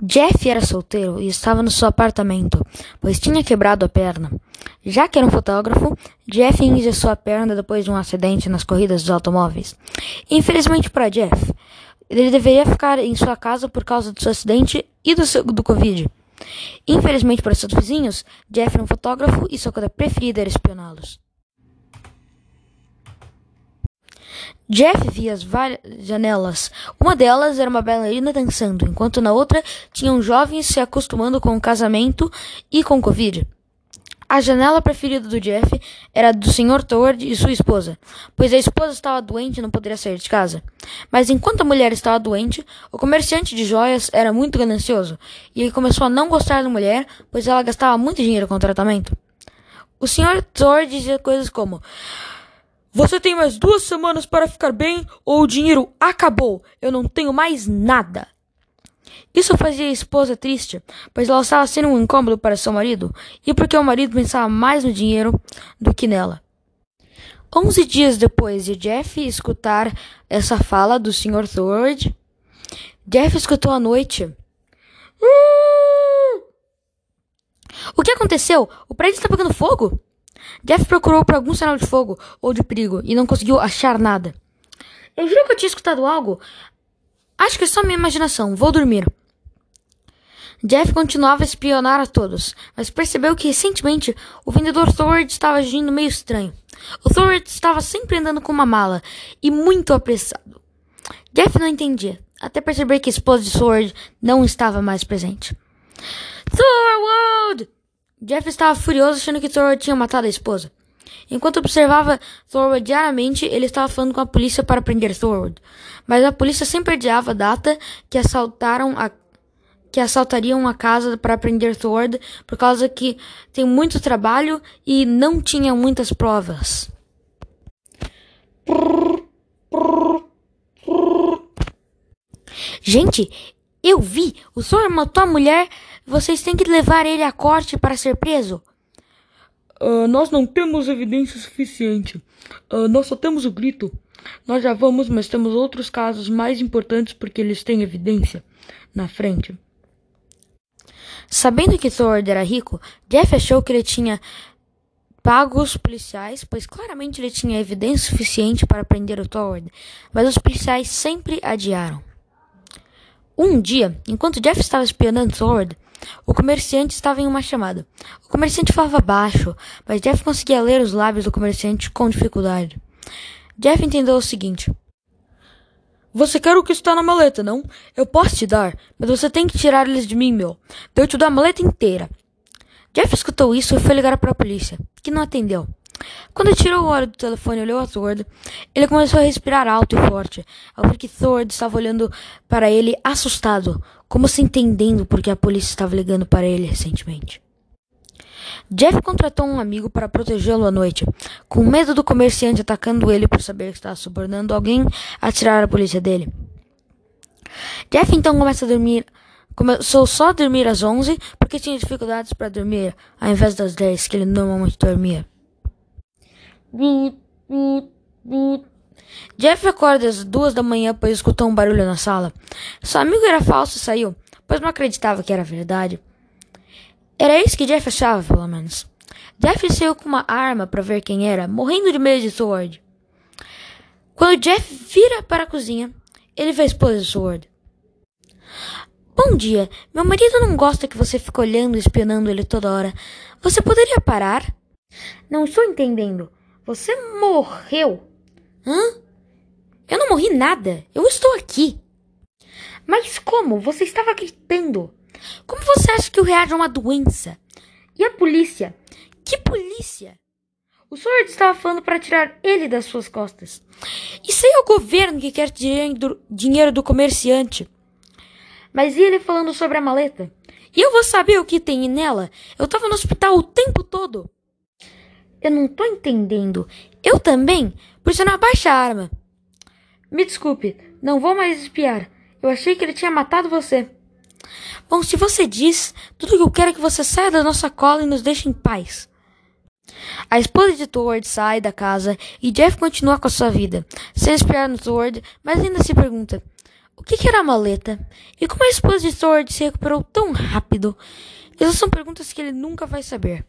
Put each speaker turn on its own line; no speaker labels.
Jeff era solteiro e estava no seu apartamento, pois tinha quebrado a perna. Já que era um fotógrafo, Jeff engessou a perna depois de um acidente nas corridas dos automóveis. Infelizmente para Jeff, ele deveria ficar em sua casa por causa do seu acidente e do, seu, do Covid. Infelizmente para seus vizinhos, Jeff era um fotógrafo e sua coisa preferida era espioná-los. Jeff via as várias janelas. Uma delas era uma bailarina dançando, enquanto na outra tinham jovens se acostumando com o casamento e com o Covid. A janela preferida do Jeff era do Sr. Toward e sua esposa, pois a esposa estava doente e não poderia sair de casa. Mas enquanto a mulher estava doente, o comerciante de joias era muito ganancioso, e ele começou a não gostar da mulher, pois ela gastava muito dinheiro com o tratamento. O Sr. Toward dizia coisas como: você tem mais duas semanas para ficar bem ou o dinheiro acabou. Eu não tenho mais nada. Isso fazia a esposa triste, pois ela estava sendo um incômodo para seu marido e porque o marido pensava mais no dinheiro do que nela. Onze dias depois de Jeff escutar essa fala do Sr. Thord, Jeff escutou à noite. O que aconteceu? O prédio está pegando fogo? Jeff procurou por algum sinal de fogo ou de perigo e não conseguiu achar nada. Eu juro que eu tinha escutado algo. Acho que é só minha imaginação. Vou dormir. Jeff continuava a espionar a todos, mas percebeu que recentemente o vendedor Thord estava agindo meio estranho. O Thord estava sempre andando com uma mala e muito apressado. Jeff não entendia, até perceber que a esposa de Thord não estava mais presente. Thorwald! Jeff estava furioso achando que Thor tinha matado a esposa. Enquanto observava Thorwald diariamente, ele estava falando com a polícia para prender Thorwald. Mas a polícia sempre adiava a data que assaltaram a que assaltariam a casa para prender Thorwald por causa que tem muito trabalho e não tinha muitas provas. Gente, eu vi! O Thor matou a mulher vocês têm que levar ele à corte para ser preso.
Uh, nós não temos evidência suficiente. Uh, nós só temos o grito. Nós já vamos, mas temos outros casos mais importantes porque eles têm evidência na frente.
Sabendo que Thor era rico, Jeff achou que ele tinha pago os policiais, pois claramente ele tinha evidência suficiente para prender o Thor, mas os policiais sempre adiaram. Um dia, enquanto Jeff estava espionando Thor, o comerciante estava em uma chamada. O comerciante falava baixo, mas Jeff conseguia ler os lábios do comerciante com dificuldade. Jeff entendeu o seguinte:
Você quer o que está na maleta, não? Eu posso te dar, mas você tem que tirar eles de mim, meu. Então eu te a maleta inteira.
Jeff escutou isso e foi ligar para a polícia, que não atendeu. Quando tirou o olho do telefone e olhou a Thord, ele começou a respirar alto e forte, ao ver que Thord estava olhando para ele assustado, como se entendendo porque a polícia estava ligando para ele recentemente. Jeff contratou um amigo para protegê-lo à noite, com medo do comerciante atacando ele por saber que estava subornando alguém a tirar a polícia dele. Jeff então começa a dormir. Começou só a dormir às 11 porque tinha dificuldades para dormir, ao invés das 10 que ele normalmente dormia. Jeff acorda às duas da manhã pois escutou um barulho na sala. Seu amigo era falso e saiu, pois não acreditava que era verdade. Era isso que Jeff achava, pelo menos. Jeff saiu com uma arma para ver quem era, morrendo de medo de Sword. Quando Jeff vira para a cozinha, ele vê a esposa de Sword. Bom dia. Meu marido não gosta que você fique olhando e espionando ele toda hora. Você poderia parar? Não estou entendendo. Você morreu? Hã? Eu não morri nada. Eu estou aqui. Mas como? Você estava gritando. Como você acha que eu reajo a uma doença? E a polícia? Que polícia? O senhor estava falando para tirar ele das suas costas. Isso aí é o governo que quer dinheiro do comerciante. Mas e ele falando sobre a maleta? E eu vou saber o que tem nela? Eu estava no hospital o tempo todo. Eu não tô entendendo. Eu também? Por isso não abaixa a arma. Me desculpe, não vou mais espiar. Eu achei que ele tinha matado você. Bom, se você diz, tudo que eu quero é que você saia da nossa cola e nos deixe em paz. A esposa de Thord sai da casa e Jeff continua com a sua vida, sem espiar no Thord, mas ainda se pergunta: O que, que era a maleta? E como a esposa de Sword se recuperou tão rápido? Essas são perguntas que ele nunca vai saber.